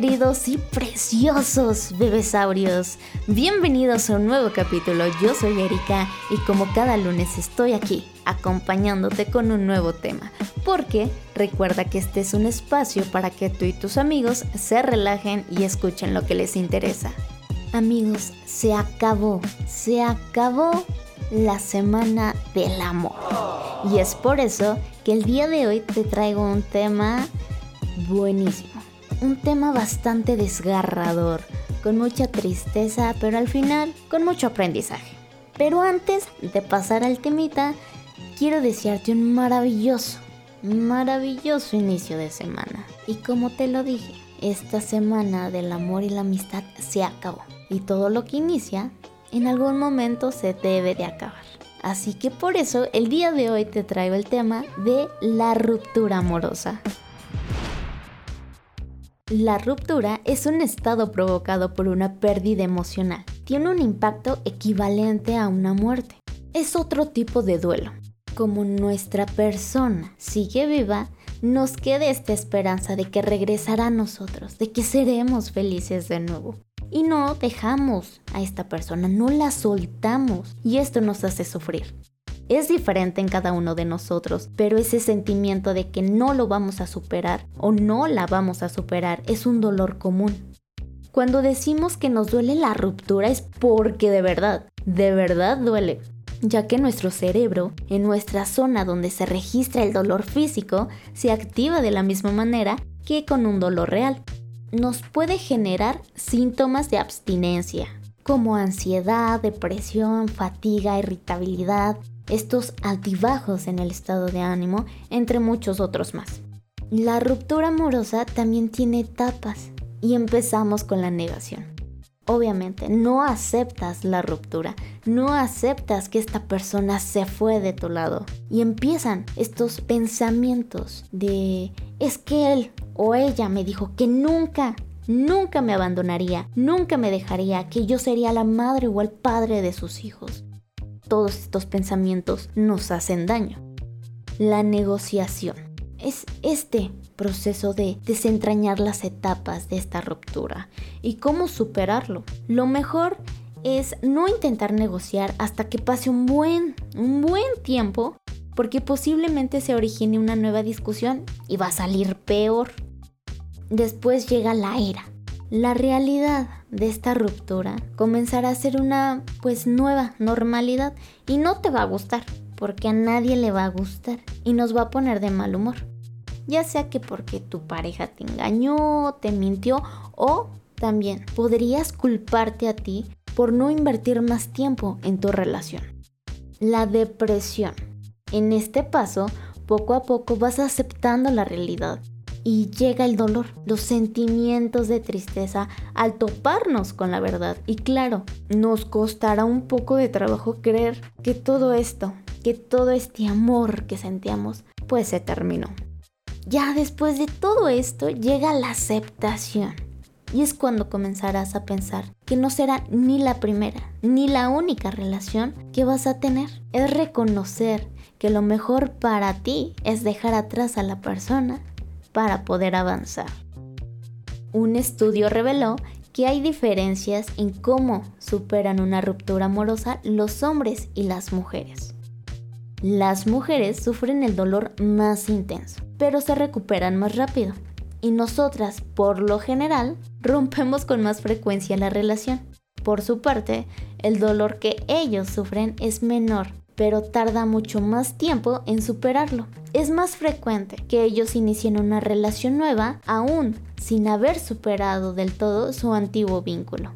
Queridos y preciosos bebesaurios, bienvenidos a un nuevo capítulo. Yo soy Erika y como cada lunes estoy aquí acompañándote con un nuevo tema. Porque recuerda que este es un espacio para que tú y tus amigos se relajen y escuchen lo que les interesa. Amigos, se acabó, se acabó la semana del amor. Y es por eso que el día de hoy te traigo un tema buenísimo un tema bastante desgarrador, con mucha tristeza, pero al final con mucho aprendizaje. Pero antes de pasar al temita, quiero desearte un maravilloso, maravilloso inicio de semana. Y como te lo dije, esta semana del amor y la amistad se acabó. Y todo lo que inicia, en algún momento se debe de acabar. Así que por eso el día de hoy te traigo el tema de la ruptura amorosa. La ruptura es un estado provocado por una pérdida emocional. Tiene un impacto equivalente a una muerte. Es otro tipo de duelo. Como nuestra persona sigue viva, nos queda esta esperanza de que regresará a nosotros, de que seremos felices de nuevo. Y no dejamos a esta persona, no la soltamos y esto nos hace sufrir es diferente en cada uno de nosotros, pero ese sentimiento de que no lo vamos a superar o no la vamos a superar es un dolor común. Cuando decimos que nos duele la ruptura es porque de verdad, de verdad duele, ya que nuestro cerebro, en nuestra zona donde se registra el dolor físico, se activa de la misma manera que con un dolor real. Nos puede generar síntomas de abstinencia, como ansiedad, depresión, fatiga, irritabilidad, estos altibajos en el estado de ánimo, entre muchos otros más. La ruptura amorosa también tiene etapas y empezamos con la negación. Obviamente, no aceptas la ruptura, no aceptas que esta persona se fue de tu lado y empiezan estos pensamientos de es que él o ella me dijo que nunca, nunca me abandonaría, nunca me dejaría, que yo sería la madre o el padre de sus hijos todos estos pensamientos nos hacen daño. La negociación es este proceso de desentrañar las etapas de esta ruptura y cómo superarlo. Lo mejor es no intentar negociar hasta que pase un buen, un buen tiempo, porque posiblemente se origine una nueva discusión y va a salir peor. Después llega la ira, la realidad de esta ruptura comenzará a ser una pues nueva normalidad y no te va a gustar porque a nadie le va a gustar y nos va a poner de mal humor. Ya sea que porque tu pareja te engañó, te mintió o también podrías culparte a ti por no invertir más tiempo en tu relación. La depresión. En este paso, poco a poco vas aceptando la realidad y llega el dolor, los sentimientos de tristeza al toparnos con la verdad. Y claro, nos costará un poco de trabajo creer que todo esto, que todo este amor que sentíamos, pues se terminó. Ya después de todo esto llega la aceptación. Y es cuando comenzarás a pensar que no será ni la primera ni la única relación que vas a tener. Es reconocer que lo mejor para ti es dejar atrás a la persona para poder avanzar. Un estudio reveló que hay diferencias en cómo superan una ruptura amorosa los hombres y las mujeres. Las mujeres sufren el dolor más intenso, pero se recuperan más rápido. Y nosotras, por lo general, rompemos con más frecuencia la relación. Por su parte, el dolor que ellos sufren es menor, pero tarda mucho más tiempo en superarlo. Es más frecuente que ellos inicien una relación nueva aún sin haber superado del todo su antiguo vínculo.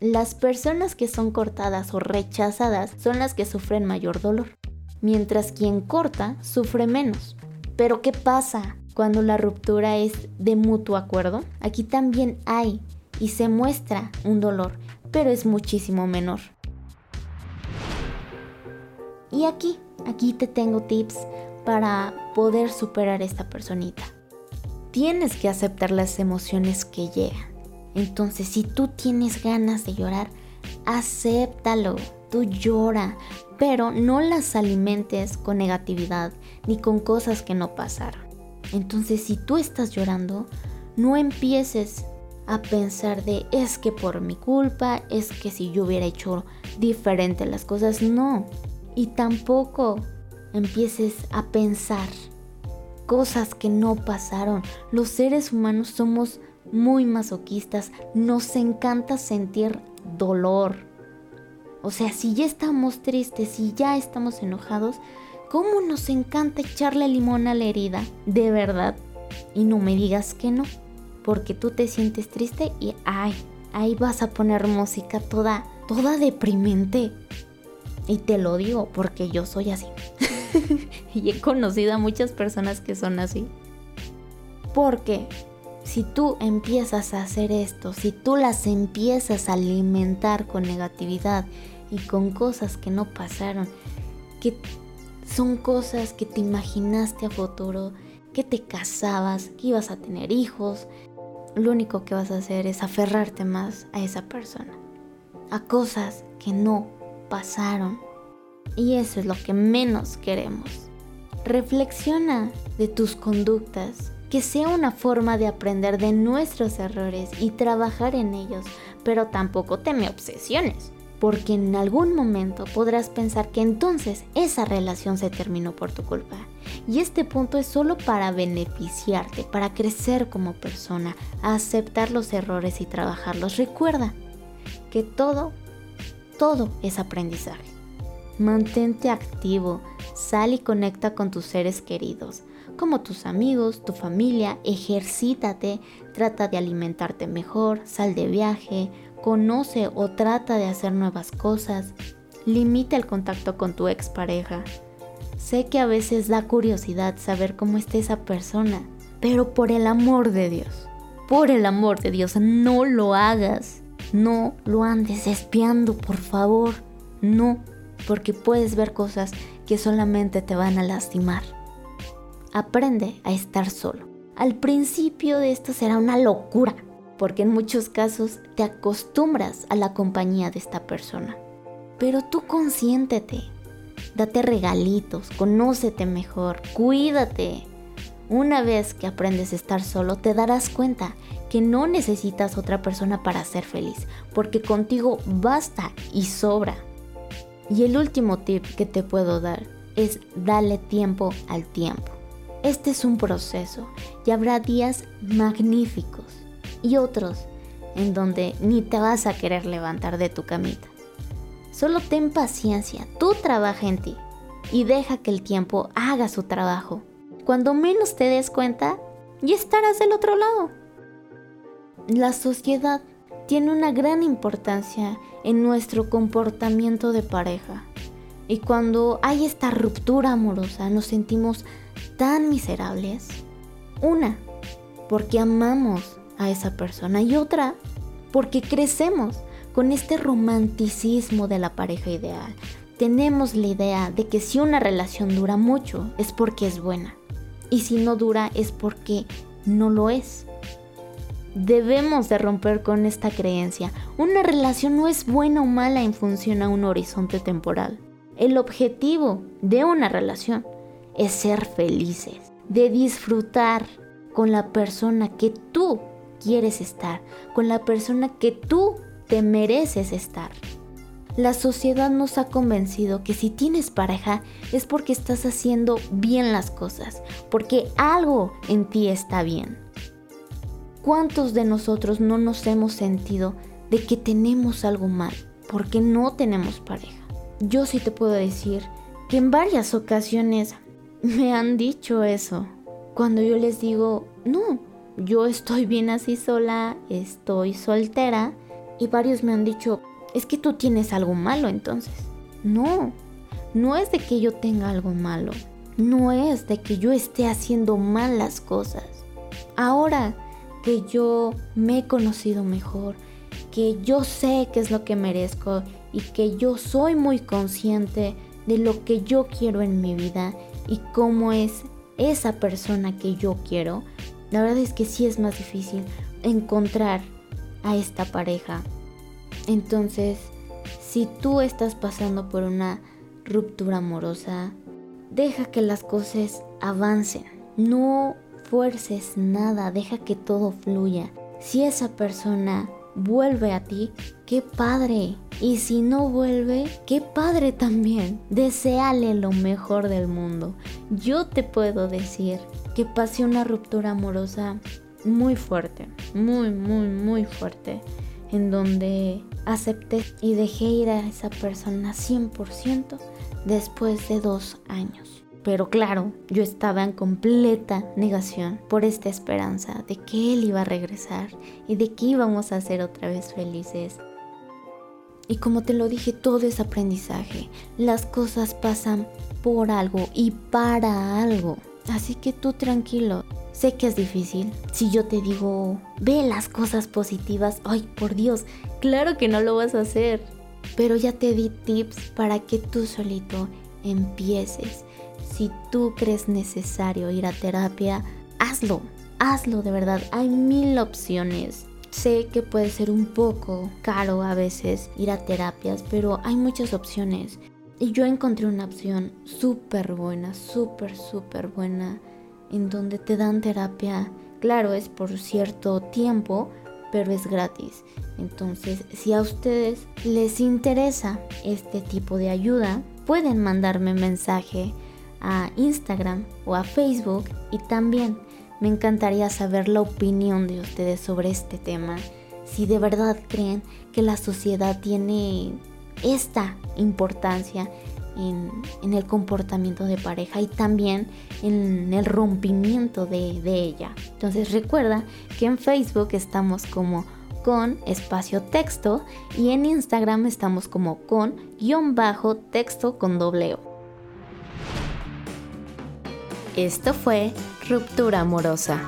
Las personas que son cortadas o rechazadas son las que sufren mayor dolor, mientras quien corta sufre menos. Pero ¿qué pasa cuando la ruptura es de mutuo acuerdo? Aquí también hay y se muestra un dolor, pero es muchísimo menor. Y aquí, aquí te tengo tips para poder superar esta personita. Tienes que aceptar las emociones que llegan. Entonces, si tú tienes ganas de llorar, acéptalo. Tú llora, pero no las alimentes con negatividad ni con cosas que no pasaron. Entonces, si tú estás llorando, No empieces a pensar de es que por mi culpa, es que si yo hubiera hecho diferente las cosas, no. Y tampoco empieces a pensar cosas que no pasaron. Los seres humanos somos muy masoquistas, nos encanta sentir dolor. O sea, si ya estamos tristes, si ya estamos enojados, ¿cómo nos encanta echarle limón a la herida? De verdad. Y no me digas que no, porque tú te sientes triste y ay, ahí vas a poner música toda, toda deprimente. Y te lo digo porque yo soy así. y he conocido a muchas personas que son así. Porque si tú empiezas a hacer esto, si tú las empiezas a alimentar con negatividad y con cosas que no pasaron, que son cosas que te imaginaste a futuro, que te casabas, que ibas a tener hijos, lo único que vas a hacer es aferrarte más a esa persona, a cosas que no pasaron. Y eso es lo que menos queremos. Reflexiona de tus conductas, que sea una forma de aprender de nuestros errores y trabajar en ellos, pero tampoco te me obsesiones, porque en algún momento podrás pensar que entonces esa relación se terminó por tu culpa. Y este punto es solo para beneficiarte, para crecer como persona, aceptar los errores y trabajarlos. Recuerda que todo, todo es aprendizaje. Mantente activo, sal y conecta con tus seres queridos, como tus amigos, tu familia, ejercítate, trata de alimentarte mejor, sal de viaje, conoce o trata de hacer nuevas cosas, limita el contacto con tu expareja. Sé que a veces da curiosidad saber cómo está esa persona, pero por el amor de Dios, por el amor de Dios, no lo hagas. No lo andes espiando, por favor. No porque puedes ver cosas que solamente te van a lastimar. Aprende a estar solo. Al principio de esto será una locura, porque en muchos casos te acostumbras a la compañía de esta persona. Pero tú consiéntete, date regalitos, conócete mejor, cuídate. Una vez que aprendes a estar solo, te darás cuenta que no necesitas otra persona para ser feliz, porque contigo basta y sobra. Y el último tip que te puedo dar es darle tiempo al tiempo. Este es un proceso y habrá días magníficos y otros en donde ni te vas a querer levantar de tu camita. Solo ten paciencia, tú trabaja en ti y deja que el tiempo haga su trabajo. Cuando menos te des cuenta, ya estarás del otro lado. La sociedad tiene una gran importancia en nuestro comportamiento de pareja. Y cuando hay esta ruptura amorosa nos sentimos tan miserables. Una, porque amamos a esa persona y otra, porque crecemos con este romanticismo de la pareja ideal. Tenemos la idea de que si una relación dura mucho es porque es buena y si no dura es porque no lo es. Debemos de romper con esta creencia. Una relación no es buena o mala en función a un horizonte temporal. El objetivo de una relación es ser felices, de disfrutar con la persona que tú quieres estar, con la persona que tú te mereces estar. La sociedad nos ha convencido que si tienes pareja es porque estás haciendo bien las cosas, porque algo en ti está bien. ¿Cuántos de nosotros no nos hemos sentido de que tenemos algo mal porque no tenemos pareja? Yo sí te puedo decir que en varias ocasiones me han dicho eso. Cuando yo les digo, no, yo estoy bien así sola, estoy soltera. Y varios me han dicho, es que tú tienes algo malo entonces. No, no es de que yo tenga algo malo. No es de que yo esté haciendo mal las cosas. Ahora, que yo me he conocido mejor, que yo sé qué es lo que merezco y que yo soy muy consciente de lo que yo quiero en mi vida y cómo es esa persona que yo quiero, la verdad es que sí es más difícil encontrar a esta pareja. Entonces, si tú estás pasando por una ruptura amorosa, deja que las cosas avancen. No fuerces nada, deja que todo fluya. Si esa persona vuelve a ti, qué padre. Y si no vuelve, qué padre también. Deseale lo mejor del mundo. Yo te puedo decir que pasé una ruptura amorosa muy fuerte, muy, muy, muy fuerte, en donde acepté y dejé ir a esa persona 100% después de dos años. Pero claro, yo estaba en completa negación por esta esperanza de que él iba a regresar y de que íbamos a ser otra vez felices. Y como te lo dije, todo es aprendizaje. Las cosas pasan por algo y para algo. Así que tú tranquilo. Sé que es difícil. Si yo te digo, ve las cosas positivas, ay, por Dios, claro que no lo vas a hacer. Pero ya te di tips para que tú solito empieces si tú crees necesario ir a terapia, hazlo, hazlo de verdad. Hay mil opciones. Sé que puede ser un poco caro a veces ir a terapias, pero hay muchas opciones. Y yo encontré una opción súper buena, súper, súper buena, en donde te dan terapia. Claro, es por cierto tiempo, pero es gratis. Entonces, si a ustedes les interesa este tipo de ayuda, pueden mandarme mensaje a Instagram o a Facebook y también me encantaría saber la opinión de ustedes sobre este tema. Si de verdad creen que la sociedad tiene esta importancia en, el comportamiento de pareja y también en el rompimiento de, de ella. Entonces recuerda que en Facebook estamos como con espacio texto y en Instagram estamos como con guion bajo texto con doble O. Esto fue Ruptura Amorosa.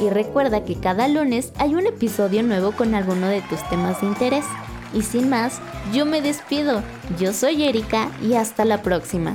Y recuerda que cada lunes hay un episodio nuevo con alguno de tus temas de interés. Y sin más, yo me despido. Yo soy Erika y hasta la próxima.